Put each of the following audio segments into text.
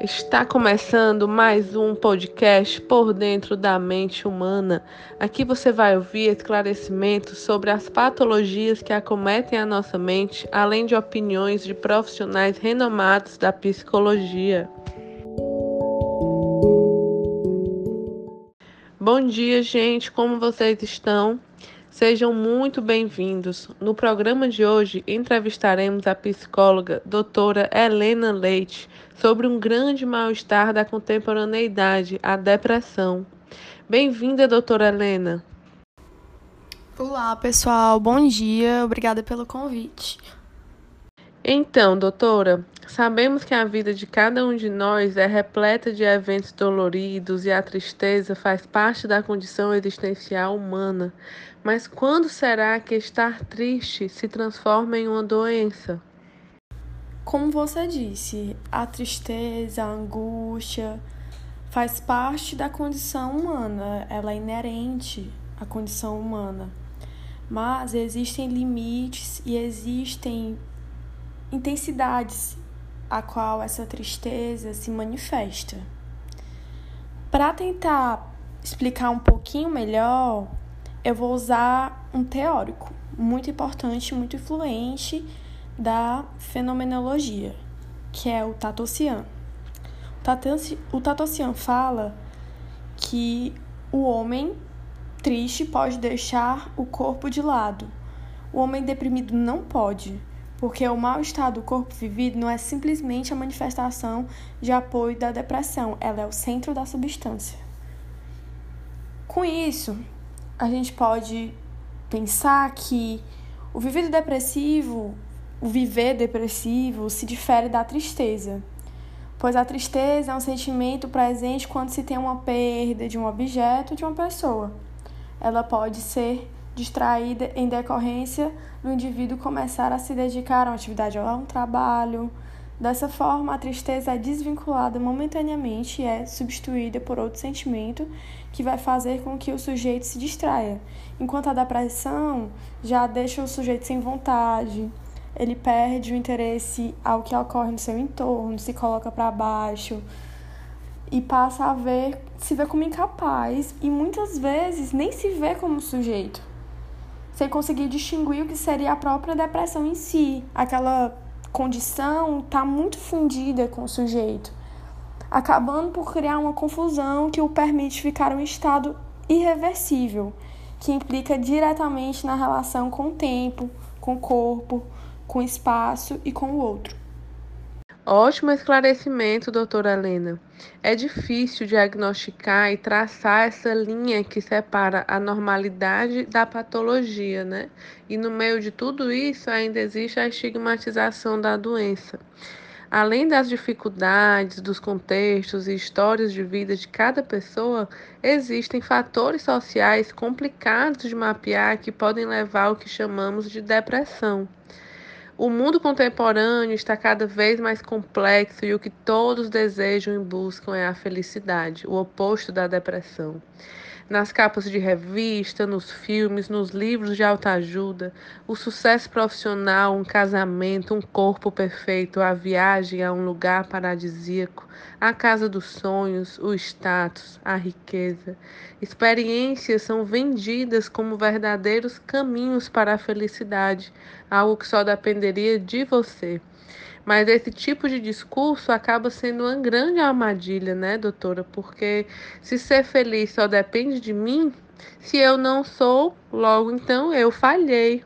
Está começando mais um podcast por dentro da mente humana. Aqui você vai ouvir esclarecimentos sobre as patologias que acometem a nossa mente, além de opiniões de profissionais renomados da psicologia. Bom dia, gente, como vocês estão? Sejam muito bem-vindos. No programa de hoje, entrevistaremos a psicóloga doutora Helena Leite sobre um grande mal-estar da contemporaneidade, a depressão. Bem-vinda, doutora Helena. Olá, pessoal. Bom dia. Obrigada pelo convite. Então, doutora, sabemos que a vida de cada um de nós é repleta de eventos doloridos e a tristeza faz parte da condição existencial humana. Mas quando será que estar triste se transforma em uma doença? Como você disse, a tristeza, a angústia faz parte da condição humana, ela é inerente à condição humana. Mas existem limites e existem intensidades a qual essa tristeza se manifesta. Para tentar explicar um pouquinho melhor, eu vou usar um teórico muito importante, muito influente da fenomenologia, que é o Tatossian. O Tatossian fala que o homem triste pode deixar o corpo de lado. O homem deprimido não pode porque o mal-estar do corpo vivido não é simplesmente a manifestação de apoio da depressão, ela é o centro da substância. Com isso, a gente pode pensar que o viver depressivo, o viver depressivo se difere da tristeza, pois a tristeza é um sentimento presente quando se tem uma perda de um objeto, de uma pessoa. Ela pode ser distraída em decorrência do indivíduo começar a se dedicar a uma atividade a um trabalho. Dessa forma, a tristeza é desvinculada momentaneamente e é substituída por outro sentimento que vai fazer com que o sujeito se distraia, enquanto a depressão já deixa o sujeito sem vontade, ele perde o interesse ao que ocorre no seu entorno, se coloca para baixo e passa a ver, se vê como incapaz e muitas vezes nem se vê como sujeito sem conseguir distinguir o que seria a própria depressão em si. Aquela condição está muito fundida com o sujeito, acabando por criar uma confusão que o permite ficar em um estado irreversível, que implica diretamente na relação com o tempo, com o corpo, com o espaço e com o outro. Ótimo esclarecimento, doutora Helena. É difícil diagnosticar e traçar essa linha que separa a normalidade da patologia, né? E no meio de tudo isso ainda existe a estigmatização da doença. Além das dificuldades, dos contextos e histórias de vida de cada pessoa, existem fatores sociais complicados de mapear que podem levar ao que chamamos de depressão. O mundo contemporâneo está cada vez mais complexo e o que todos desejam e buscam é a felicidade, o oposto da depressão nas capas de revista, nos filmes, nos livros de autoajuda, o sucesso profissional, um casamento, um corpo perfeito, a viagem a um lugar paradisíaco, a casa dos sonhos, o status, a riqueza. Experiências são vendidas como verdadeiros caminhos para a felicidade, algo que só dependeria de você. Mas esse tipo de discurso acaba sendo uma grande armadilha, né, doutora? Porque se ser feliz só depende de mim, se eu não sou, logo então eu falhei.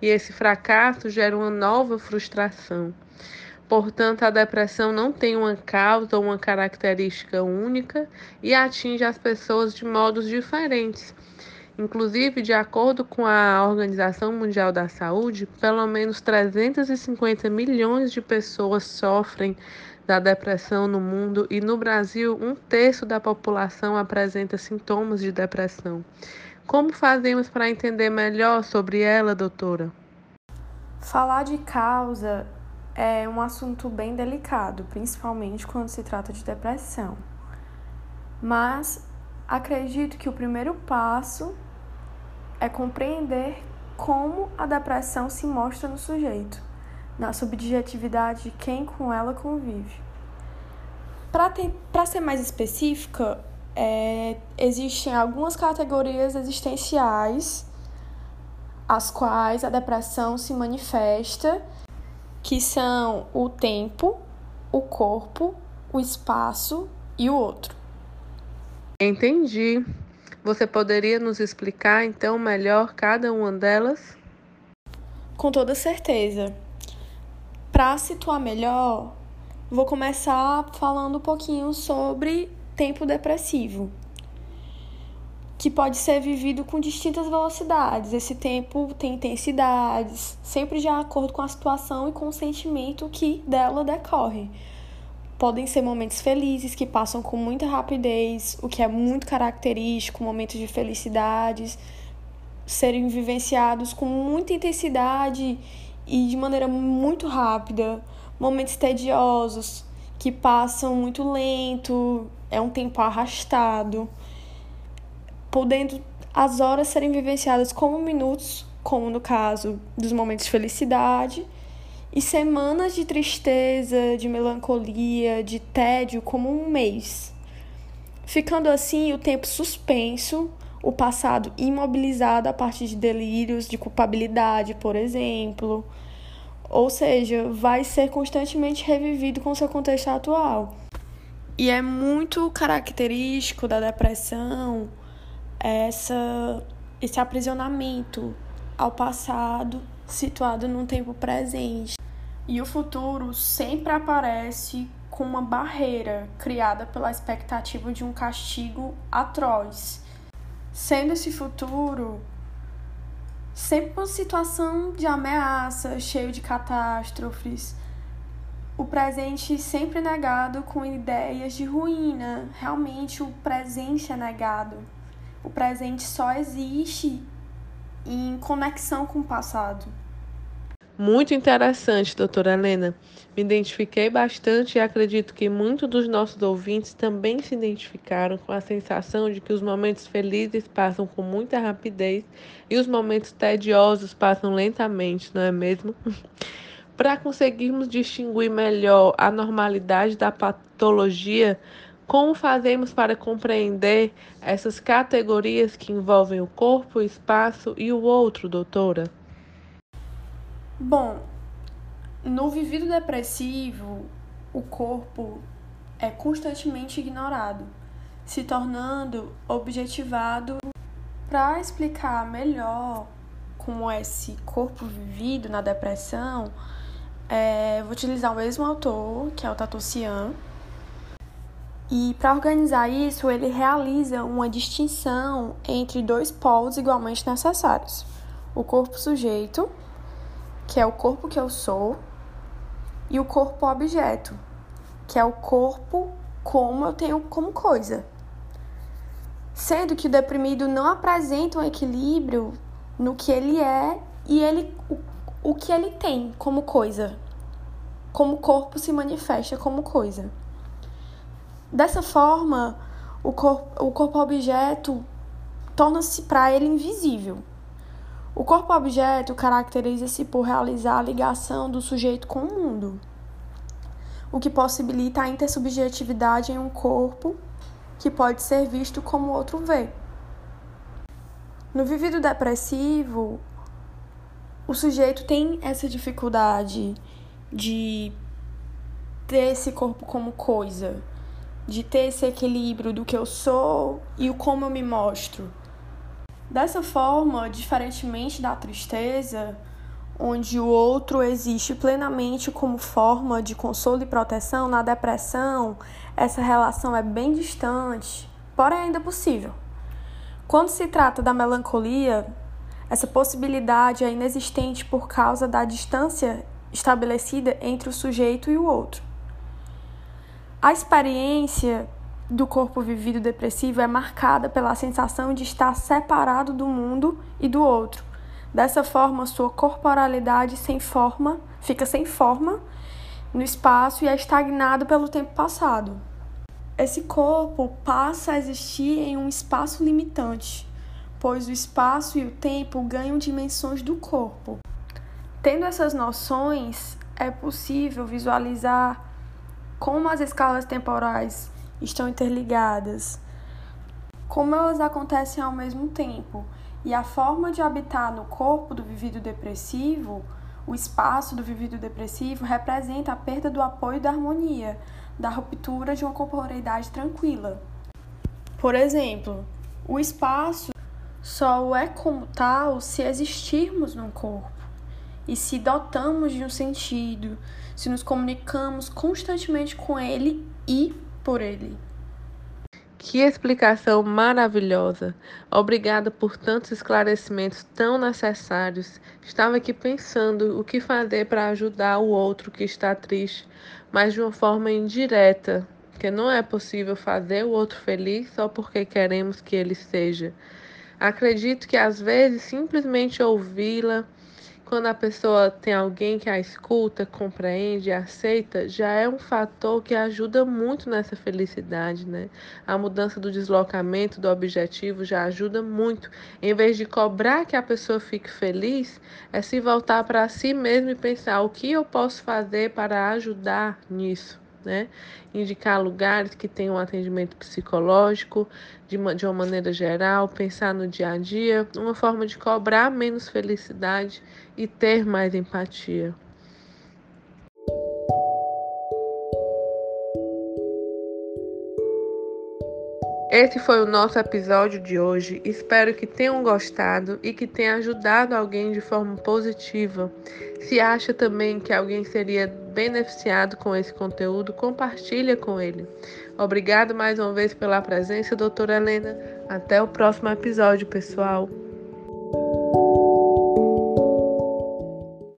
E esse fracasso gera uma nova frustração. Portanto, a depressão não tem uma causa ou uma característica única e atinge as pessoas de modos diferentes. Inclusive, de acordo com a Organização Mundial da Saúde, pelo menos 350 milhões de pessoas sofrem da depressão no mundo e no Brasil, um terço da população apresenta sintomas de depressão. Como fazemos para entender melhor sobre ela, doutora? Falar de causa é um assunto bem delicado, principalmente quando se trata de depressão. Mas acredito que o primeiro passo é compreender como a depressão se mostra no sujeito, na subjetividade de quem com ela convive. Para ser mais específica, é, existem algumas categorias existenciais as quais a depressão se manifesta, que são o tempo, o corpo, o espaço e o outro. Entendi. Você poderia nos explicar então melhor cada uma delas? Com toda certeza. Para situar melhor, vou começar falando um pouquinho sobre tempo depressivo, que pode ser vivido com distintas velocidades. Esse tempo tem intensidades, sempre de acordo com a situação e com o sentimento que dela decorre. Podem ser momentos felizes que passam com muita rapidez, o que é muito característico, momentos de felicidades serem vivenciados com muita intensidade e de maneira muito rápida, momentos tediosos que passam muito lento, é um tempo arrastado, podendo as horas serem vivenciadas como minutos, como no caso dos momentos de felicidade, e semanas de tristeza, de melancolia, de tédio, como um mês. Ficando assim o tempo suspenso, o passado imobilizado a partir de delírios de culpabilidade, por exemplo. Ou seja, vai ser constantemente revivido com seu contexto atual. E é muito característico da depressão essa, esse aprisionamento ao passado situado num tempo presente. E o futuro sempre aparece com uma barreira criada pela expectativa de um castigo atroz, sendo esse futuro sempre uma situação de ameaça, cheio de catástrofes, o presente sempre negado com ideias de ruína. Realmente o presente é negado. O presente só existe em conexão com o passado. Muito interessante, doutora Helena. Me identifiquei bastante e acredito que muitos dos nossos ouvintes também se identificaram com a sensação de que os momentos felizes passam com muita rapidez e os momentos tediosos passam lentamente, não é mesmo? Para conseguirmos distinguir melhor a normalidade da patologia, como fazemos para compreender essas categorias que envolvem o corpo, o espaço e o outro, doutora? Bom, no vivido depressivo, o corpo é constantemente ignorado, se tornando objetivado. Para explicar melhor como é esse corpo vivido na depressão, é, vou utilizar o mesmo autor, que é o Tato Cian. E para organizar isso, ele realiza uma distinção entre dois polos igualmente necessários: o corpo sujeito, que é o corpo que eu sou, e o corpo objeto, que é o corpo como eu tenho como coisa. Sendo que o deprimido não apresenta um equilíbrio no que ele é e ele o que ele tem como coisa, como o corpo se manifesta como coisa. Dessa forma, o corpo, o corpo objeto torna-se para ele invisível. O corpo objeto caracteriza-se por realizar a ligação do sujeito com o mundo, o que possibilita a intersubjetividade em um corpo que pode ser visto como outro vê. No vivido depressivo, o sujeito tem essa dificuldade de ter esse corpo como coisa, de ter esse equilíbrio do que eu sou e o como eu me mostro. Dessa forma, diferentemente da tristeza, onde o outro existe plenamente como forma de consolo e proteção, na depressão, essa relação é bem distante, porém ainda possível. Quando se trata da melancolia, essa possibilidade é inexistente por causa da distância estabelecida entre o sujeito e o outro. A experiência do corpo vivido depressivo é marcada pela sensação de estar separado do mundo e do outro. Dessa forma, sua corporalidade sem forma fica sem forma no espaço e é estagnado pelo tempo passado. Esse corpo passa a existir em um espaço limitante, pois o espaço e o tempo ganham dimensões do corpo. Tendo essas noções, é possível visualizar como as escalas temporais estão interligadas, como elas acontecem ao mesmo tempo. E a forma de habitar no corpo do vivido depressivo, o espaço do vivido depressivo representa a perda do apoio da harmonia, da ruptura de uma corporeidade tranquila. Por exemplo, o espaço só é como tal se existirmos no corpo. E se dotamos de um sentido, se nos comunicamos constantemente com ele e por ele. Que explicação maravilhosa! Obrigada por tantos esclarecimentos tão necessários. Estava aqui pensando o que fazer para ajudar o outro que está triste, mas de uma forma indireta, porque não é possível fazer o outro feliz só porque queremos que ele seja. Acredito que às vezes simplesmente ouvi-la quando a pessoa tem alguém que a escuta, compreende, aceita, já é um fator que ajuda muito nessa felicidade, né? A mudança do deslocamento do objetivo já ajuda muito. Em vez de cobrar que a pessoa fique feliz, é se voltar para si mesmo e pensar o que eu posso fazer para ajudar nisso né? Indicar lugares que tenham um atendimento psicológico de uma, de uma maneira geral, pensar no dia a dia, uma forma de cobrar menos felicidade e ter mais empatia. Esse foi o nosso episódio de hoje. Espero que tenham gostado e que tenha ajudado alguém de forma positiva. Se acha também que alguém seria beneficiado com esse conteúdo, compartilha com ele. Obrigado mais uma vez pela presença, doutora Helena. Até o próximo episódio, pessoal.